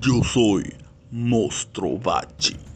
Yo soy Mostro Bachi.